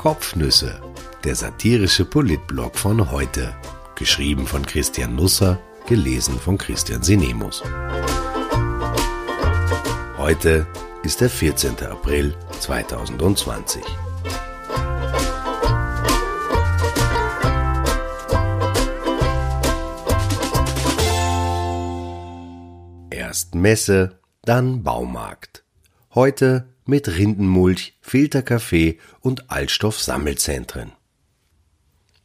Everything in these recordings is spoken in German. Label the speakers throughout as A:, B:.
A: Kopfnüsse, der satirische Politblog von heute. Geschrieben von Christian Nusser, gelesen von Christian Sinemus. Heute ist der 14. April 2020. Erst Messe, dann Baumarkt. Heute mit Rindenmulch, Filterkaffee und Altstoffsammelzentren.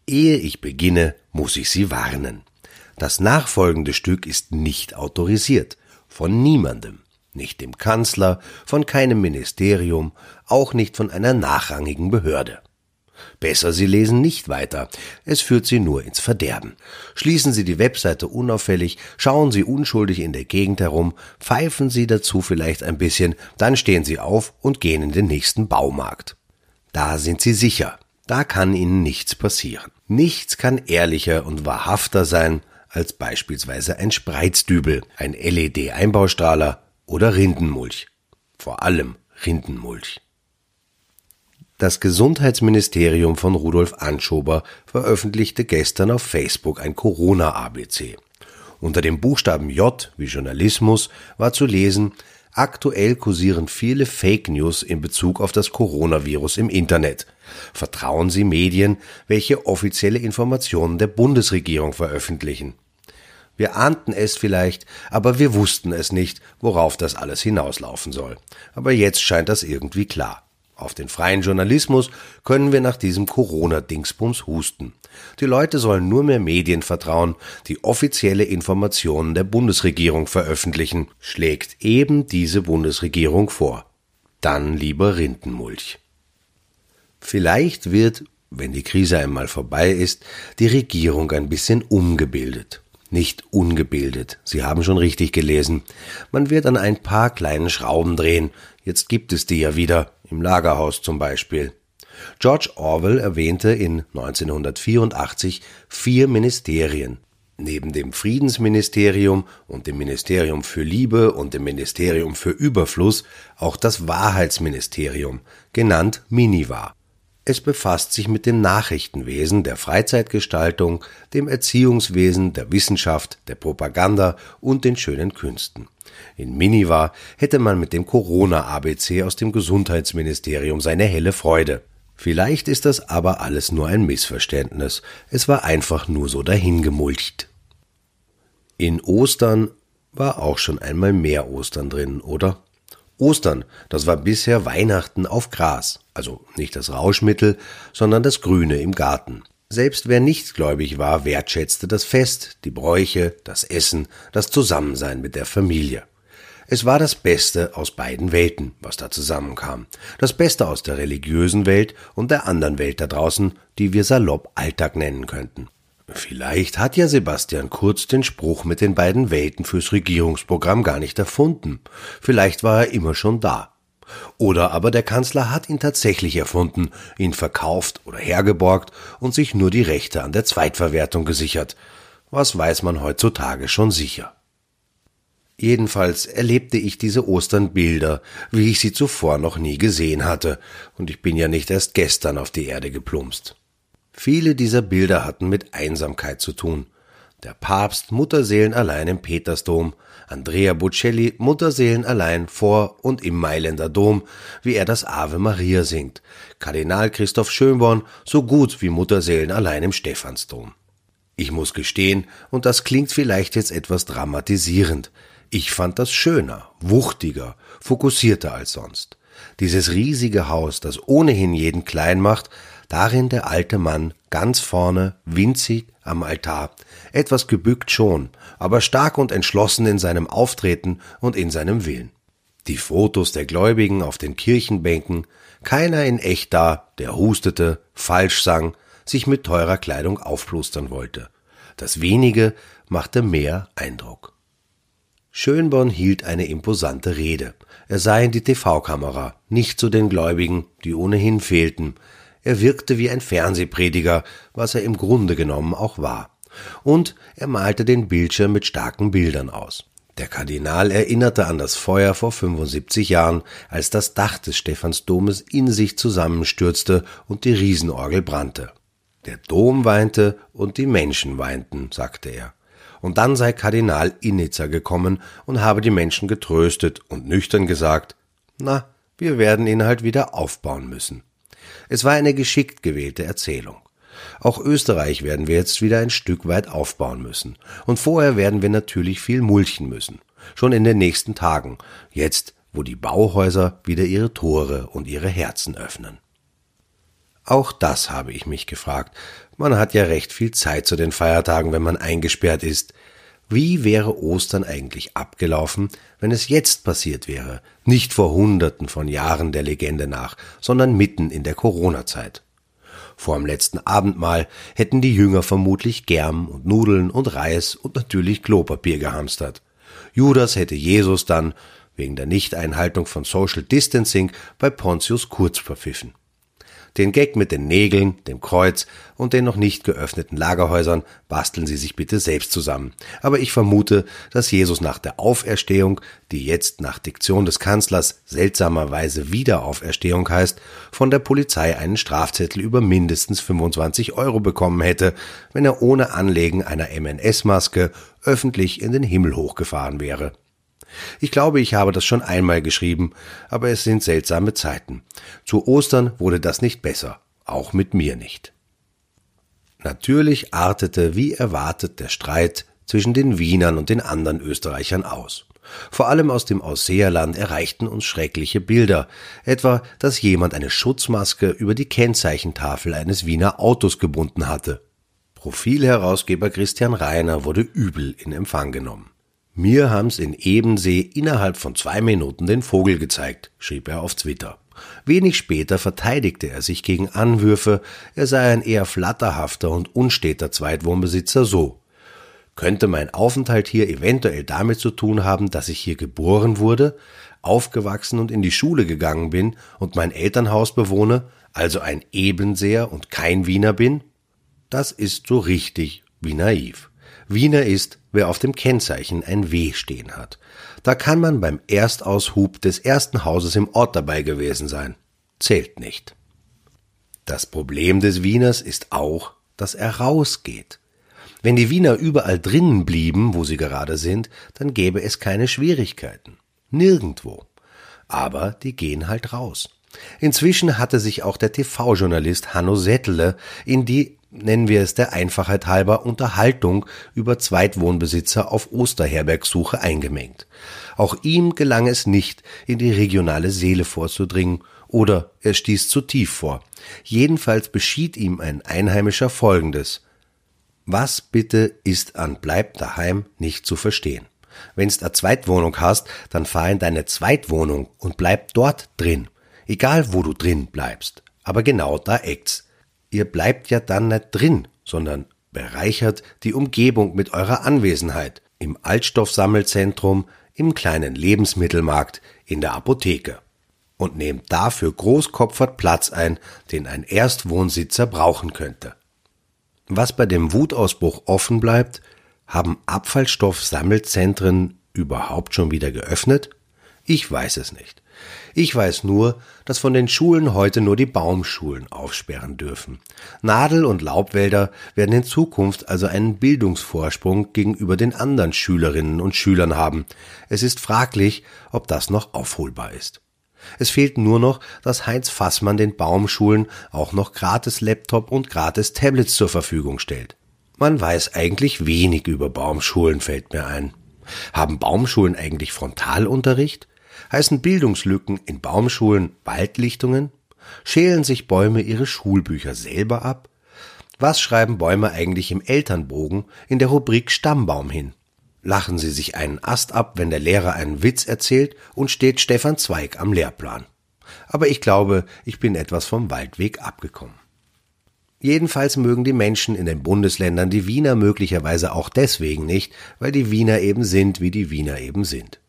A: Ehe ich beginne, muss ich Sie warnen. Das nachfolgende Stück ist nicht autorisiert, von niemandem, nicht dem Kanzler, von keinem Ministerium, auch nicht von einer nachrangigen Behörde. Besser, Sie lesen nicht weiter. Es führt Sie nur ins Verderben. Schließen Sie die Webseite unauffällig, schauen Sie unschuldig in der Gegend herum, pfeifen Sie dazu vielleicht ein bisschen, dann stehen Sie auf und gehen in den nächsten Baumarkt. Da sind Sie sicher. Da kann Ihnen nichts passieren. Nichts kann ehrlicher und wahrhafter sein als beispielsweise ein Spreizdübel, ein LED-Einbaustrahler oder Rindenmulch. Vor allem Rindenmulch. Das Gesundheitsministerium von Rudolf Anschober veröffentlichte gestern auf Facebook ein Corona-ABC. Unter dem Buchstaben J wie Journalismus war zu lesen, aktuell kursieren viele Fake News in Bezug auf das Coronavirus im Internet. Vertrauen Sie Medien, welche offizielle Informationen der Bundesregierung veröffentlichen. Wir ahnten es vielleicht, aber wir wussten es nicht, worauf das alles hinauslaufen soll. Aber jetzt scheint das irgendwie klar. Auf den freien Journalismus können wir nach diesem Corona-Dingsbums husten. Die Leute sollen nur mehr Medien vertrauen, die offizielle Informationen der Bundesregierung veröffentlichen, schlägt eben diese Bundesregierung vor. Dann lieber Rindenmulch. Vielleicht wird, wenn die Krise einmal vorbei ist, die Regierung ein bisschen umgebildet. Nicht ungebildet, Sie haben schon richtig gelesen. Man wird an ein paar kleinen Schrauben drehen, jetzt gibt es die ja wieder, im Lagerhaus zum Beispiel. George Orwell erwähnte in 1984 vier Ministerien. Neben dem Friedensministerium und dem Ministerium für Liebe und dem Ministerium für Überfluss auch das Wahrheitsministerium, genannt Minivar. Es befasst sich mit dem Nachrichtenwesen, der Freizeitgestaltung, dem Erziehungswesen, der Wissenschaft, der Propaganda und den schönen Künsten. In Miniva hätte man mit dem Corona-ABC aus dem Gesundheitsministerium seine helle Freude. Vielleicht ist das aber alles nur ein Missverständnis. Es war einfach nur so dahingemulcht. In Ostern war auch schon einmal mehr Ostern drin, oder? Ostern, das war bisher Weihnachten auf Gras, also nicht das Rauschmittel, sondern das Grüne im Garten. Selbst wer nicht gläubig war, wertschätzte das Fest, die Bräuche, das Essen, das Zusammensein mit der Familie. Es war das Beste aus beiden Welten, was da zusammenkam. Das Beste aus der religiösen Welt und der anderen Welt da draußen, die wir salopp Alltag nennen könnten. Vielleicht hat ja Sebastian Kurz den Spruch mit den beiden Welten fürs Regierungsprogramm gar nicht erfunden. Vielleicht war er immer schon da. Oder aber der Kanzler hat ihn tatsächlich erfunden, ihn verkauft oder hergeborgt und sich nur die Rechte an der Zweitverwertung gesichert. Was weiß man heutzutage schon sicher. Jedenfalls erlebte ich diese Ostern Bilder, wie ich sie zuvor noch nie gesehen hatte, und ich bin ja nicht erst gestern auf die Erde geplumpst. Viele dieser Bilder hatten mit Einsamkeit zu tun. Der Papst Mutterseelen allein im Petersdom, Andrea Bocelli Mutterseelen allein vor und im Mailänder Dom, wie er das Ave Maria singt, Kardinal Christoph Schönborn so gut wie Mutterseelen allein im Stephansdom. Ich muss gestehen, und das klingt vielleicht jetzt etwas dramatisierend, ich fand das schöner, wuchtiger, fokussierter als sonst. Dieses riesige Haus, das ohnehin jeden klein macht, darin der alte Mann ganz vorne, winzig am Altar, etwas gebückt schon, aber stark und entschlossen in seinem Auftreten und in seinem Willen. Die Fotos der Gläubigen auf den Kirchenbänken, keiner in echt da, der hustete, falsch sang, sich mit teurer Kleidung aufplustern wollte. Das wenige machte mehr Eindruck. Schönborn hielt eine imposante Rede. Er sah in die TV-Kamera, nicht zu den Gläubigen, die ohnehin fehlten, er wirkte wie ein Fernsehprediger, was er im Grunde genommen auch war. Und er malte den Bildschirm mit starken Bildern aus. Der Kardinal erinnerte an das Feuer vor 75 Jahren, als das Dach des Stephansdomes in sich zusammenstürzte und die Riesenorgel brannte. Der Dom weinte und die Menschen weinten, sagte er. Und dann sei Kardinal Innitzer gekommen und habe die Menschen getröstet und nüchtern gesagt, na, wir werden ihn halt wieder aufbauen müssen. Es war eine geschickt gewählte Erzählung. Auch Österreich werden wir jetzt wieder ein Stück weit aufbauen müssen. Und vorher werden wir natürlich viel mulchen müssen. Schon in den nächsten Tagen. Jetzt, wo die Bauhäuser wieder ihre Tore und ihre Herzen öffnen. Auch das habe ich mich gefragt. Man hat ja recht viel Zeit zu den Feiertagen, wenn man eingesperrt ist. Wie wäre Ostern eigentlich abgelaufen, wenn es jetzt passiert wäre, nicht vor Hunderten von Jahren der Legende nach, sondern mitten in der Corona-Zeit? Vorm letzten Abendmahl hätten die Jünger vermutlich Germ und Nudeln und Reis und natürlich Klopapier gehamstert. Judas hätte Jesus dann, wegen der Nichteinhaltung von Social Distancing, bei Pontius Kurz verpfiffen. Den Gag mit den Nägeln, dem Kreuz und den noch nicht geöffneten Lagerhäusern basteln Sie sich bitte selbst zusammen. Aber ich vermute, dass Jesus nach der Auferstehung, die jetzt nach Diktion des Kanzlers seltsamerweise Wiederauferstehung heißt, von der Polizei einen Strafzettel über mindestens 25 Euro bekommen hätte, wenn er ohne Anlegen einer MNS-Maske öffentlich in den Himmel hochgefahren wäre. Ich glaube, ich habe das schon einmal geschrieben, aber es sind seltsame Zeiten. Zu Ostern wurde das nicht besser, auch mit mir nicht. Natürlich artete wie erwartet der Streit zwischen den Wienern und den anderen Österreichern aus. Vor allem aus dem Ausseerland erreichten uns schreckliche Bilder, etwa, dass jemand eine Schutzmaske über die Kennzeichentafel eines Wiener Autos gebunden hatte. Profilherausgeber Christian Reiner wurde übel in Empfang genommen. Mir haben's in Ebensee innerhalb von zwei Minuten den Vogel gezeigt, schrieb er auf Twitter. Wenig später verteidigte er sich gegen Anwürfe, er sei ein eher flatterhafter und unsteter Zweitwohnbesitzer so. Könnte mein Aufenthalt hier eventuell damit zu tun haben, dass ich hier geboren wurde, aufgewachsen und in die Schule gegangen bin und mein Elternhaus bewohne, also ein Ebenseer und kein Wiener bin? Das ist so richtig wie naiv. Wiener ist, wer auf dem Kennzeichen ein W stehen hat. Da kann man beim Erstaushub des ersten Hauses im Ort dabei gewesen sein. Zählt nicht. Das Problem des Wieners ist auch, dass er rausgeht. Wenn die Wiener überall drinnen blieben, wo sie gerade sind, dann gäbe es keine Schwierigkeiten. Nirgendwo. Aber die gehen halt raus. Inzwischen hatte sich auch der TV-Journalist Hanno Settele in die nennen wir es der Einfachheit halber, Unterhaltung über Zweitwohnbesitzer auf Osterherbergsuche eingemengt. Auch ihm gelang es nicht, in die regionale Seele vorzudringen, oder er stieß zu tief vor. Jedenfalls beschied ihm ein Einheimischer Folgendes. Was bitte ist an Bleib daheim nicht zu verstehen? Wenn's a Zweitwohnung hast, dann fahr in deine Zweitwohnung und bleib dort drin. Egal wo du drin bleibst. Aber genau da eckt's ihr bleibt ja dann nicht drin, sondern bereichert die Umgebung mit eurer Anwesenheit im Altstoffsammelzentrum, im kleinen Lebensmittelmarkt, in der Apotheke. Und nehmt dafür großkopfert Platz ein, den ein Erstwohnsitzer brauchen könnte. Was bei dem Wutausbruch offen bleibt, haben Abfallstoffsammelzentren überhaupt schon wieder geöffnet? Ich weiß es nicht. Ich weiß nur, dass von den Schulen heute nur die Baumschulen aufsperren dürfen. Nadel- und Laubwälder werden in Zukunft also einen Bildungsvorsprung gegenüber den anderen Schülerinnen und Schülern haben. Es ist fraglich, ob das noch aufholbar ist. Es fehlt nur noch, dass Heinz Fassmann den Baumschulen auch noch gratis Laptop und gratis Tablets zur Verfügung stellt. Man weiß eigentlich wenig über Baumschulen, fällt mir ein. Haben Baumschulen eigentlich Frontalunterricht? Heißen Bildungslücken in Baumschulen Waldlichtungen? Schälen sich Bäume ihre Schulbücher selber ab? Was schreiben Bäume eigentlich im Elternbogen in der Rubrik Stammbaum hin? Lachen sie sich einen Ast ab, wenn der Lehrer einen Witz erzählt und steht Stefan Zweig am Lehrplan. Aber ich glaube, ich bin etwas vom Waldweg abgekommen. Jedenfalls mögen die Menschen in den Bundesländern die Wiener möglicherweise auch deswegen nicht, weil die Wiener eben sind, wie die Wiener eben sind.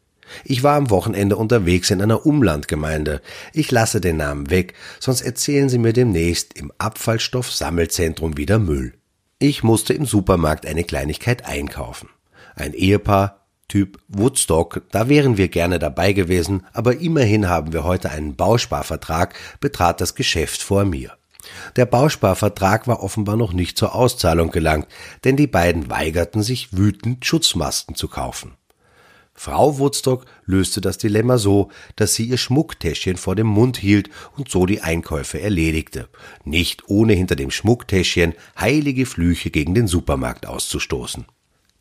A: Ich war am Wochenende unterwegs in einer Umlandgemeinde. Ich lasse den Namen weg, sonst erzählen sie mir demnächst im Abfallstoffsammelzentrum wieder Müll. Ich musste im Supermarkt eine Kleinigkeit einkaufen. Ein Ehepaar, Typ Woodstock, da wären wir gerne dabei gewesen, aber immerhin haben wir heute einen Bausparvertrag, betrat das Geschäft vor mir. Der Bausparvertrag war offenbar noch nicht zur Auszahlung gelangt, denn die beiden weigerten sich wütend Schutzmasken zu kaufen. Frau Woodstock löste das Dilemma so, dass sie ihr Schmucktäschchen vor dem Mund hielt und so die Einkäufe erledigte, nicht ohne hinter dem Schmucktäschchen heilige Flüche gegen den Supermarkt auszustoßen.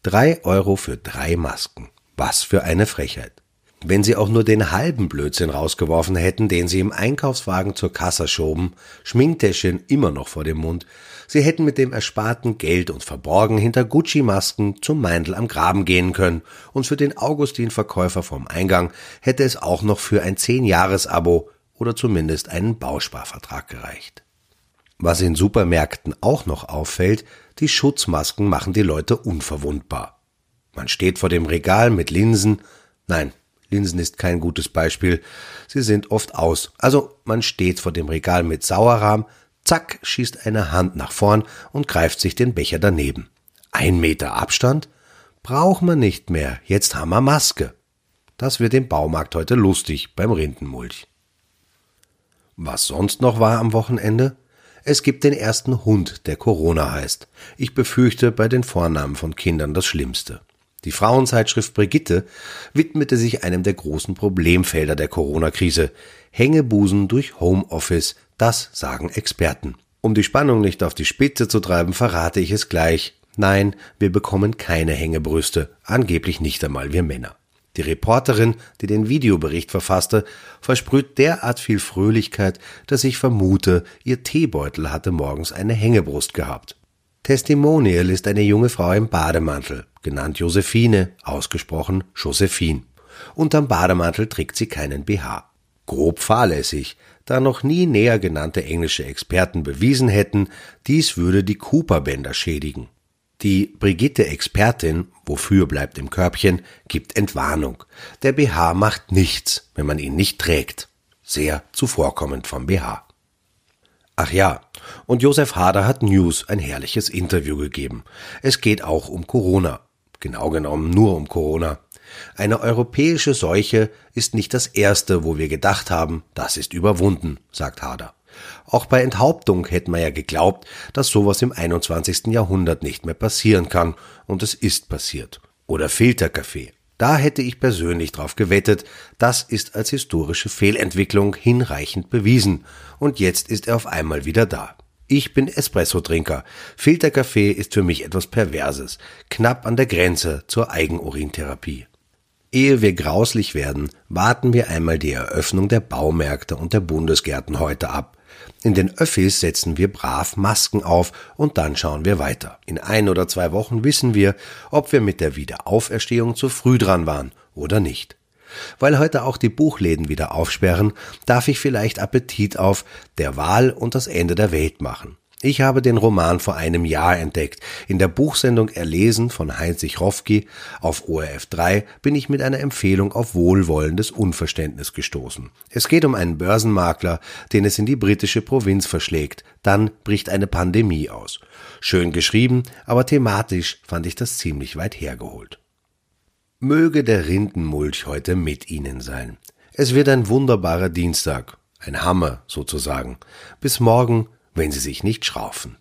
A: Drei Euro für drei Masken. Was für eine Frechheit. Wenn sie auch nur den halben Blödsinn rausgeworfen hätten, den sie im Einkaufswagen zur Kasse schoben, Schminktäschchen immer noch vor dem Mund, sie hätten mit dem ersparten Geld und verborgen hinter Gucci-Masken zum Meindl am Graben gehen können, und für den Augustin-Verkäufer vom Eingang hätte es auch noch für ein Zehn-Jahres-Abo oder zumindest einen Bausparvertrag gereicht. Was in Supermärkten auch noch auffällt, die Schutzmasken machen die Leute unverwundbar. Man steht vor dem Regal mit Linsen, nein, Linsen ist kein gutes Beispiel. Sie sind oft aus. Also man steht vor dem Regal mit Sauerrahm, zack, schießt eine Hand nach vorn und greift sich den Becher daneben. Ein Meter Abstand? Braucht man nicht mehr. Jetzt haben wir Maske. Das wird im Baumarkt heute lustig beim Rindenmulch. Was sonst noch war am Wochenende? Es gibt den ersten Hund, der Corona heißt. Ich befürchte bei den Vornamen von Kindern das Schlimmste. Die Frauenzeitschrift Brigitte widmete sich einem der großen Problemfelder der Corona-Krise. Hängebusen durch Homeoffice, das sagen Experten. Um die Spannung nicht auf die Spitze zu treiben, verrate ich es gleich. Nein, wir bekommen keine Hängebrüste, angeblich nicht einmal wir Männer. Die Reporterin, die den Videobericht verfasste, versprüht derart viel Fröhlichkeit, dass ich vermute, ihr Teebeutel hatte morgens eine Hängebrust gehabt. Testimonial ist eine junge Frau im Bademantel, genannt Josephine, ausgesprochen Josephine. Unterm Bademantel trägt sie keinen BH. Grob fahrlässig, da noch nie näher genannte englische Experten bewiesen hätten, dies würde die Cooper-Bänder schädigen. Die Brigitte-Expertin, wofür bleibt im Körbchen, gibt Entwarnung. Der BH macht nichts, wenn man ihn nicht trägt. Sehr zuvorkommend vom BH. Ach ja, und Josef Hader hat News ein herrliches Interview gegeben. Es geht auch um Corona. Genau genommen nur um Corona. Eine europäische Seuche ist nicht das erste, wo wir gedacht haben, das ist überwunden, sagt Hader. Auch bei Enthauptung hätten wir ja geglaubt, dass sowas im 21. Jahrhundert nicht mehr passieren kann, und es ist passiert. Oder Filterkaffee. Da hätte ich persönlich drauf gewettet, das ist als historische Fehlentwicklung hinreichend bewiesen, und jetzt ist er auf einmal wieder da. Ich bin Espresso-Trinker. Filterkaffee ist für mich etwas Perverses, knapp an der Grenze zur Eigenurintherapie. Ehe wir grauslich werden, warten wir einmal die Eröffnung der Baumärkte und der Bundesgärten heute ab. In den Öffis setzen wir brav Masken auf und dann schauen wir weiter. In ein oder zwei Wochen wissen wir, ob wir mit der Wiederauferstehung zu früh dran waren oder nicht. Weil heute auch die Buchläden wieder aufsperren, darf ich vielleicht Appetit auf der Wahl und das Ende der Welt machen. Ich habe den Roman vor einem Jahr entdeckt. In der Buchsendung Erlesen von Heinz Sichrowski auf ORF 3 bin ich mit einer Empfehlung auf wohlwollendes Unverständnis gestoßen. Es geht um einen Börsenmakler, den es in die britische Provinz verschlägt. Dann bricht eine Pandemie aus. Schön geschrieben, aber thematisch fand ich das ziemlich weit hergeholt. Möge der Rindenmulch heute mit Ihnen sein. Es wird ein wunderbarer Dienstag. Ein Hammer sozusagen. Bis morgen wenn sie sich nicht schraufen.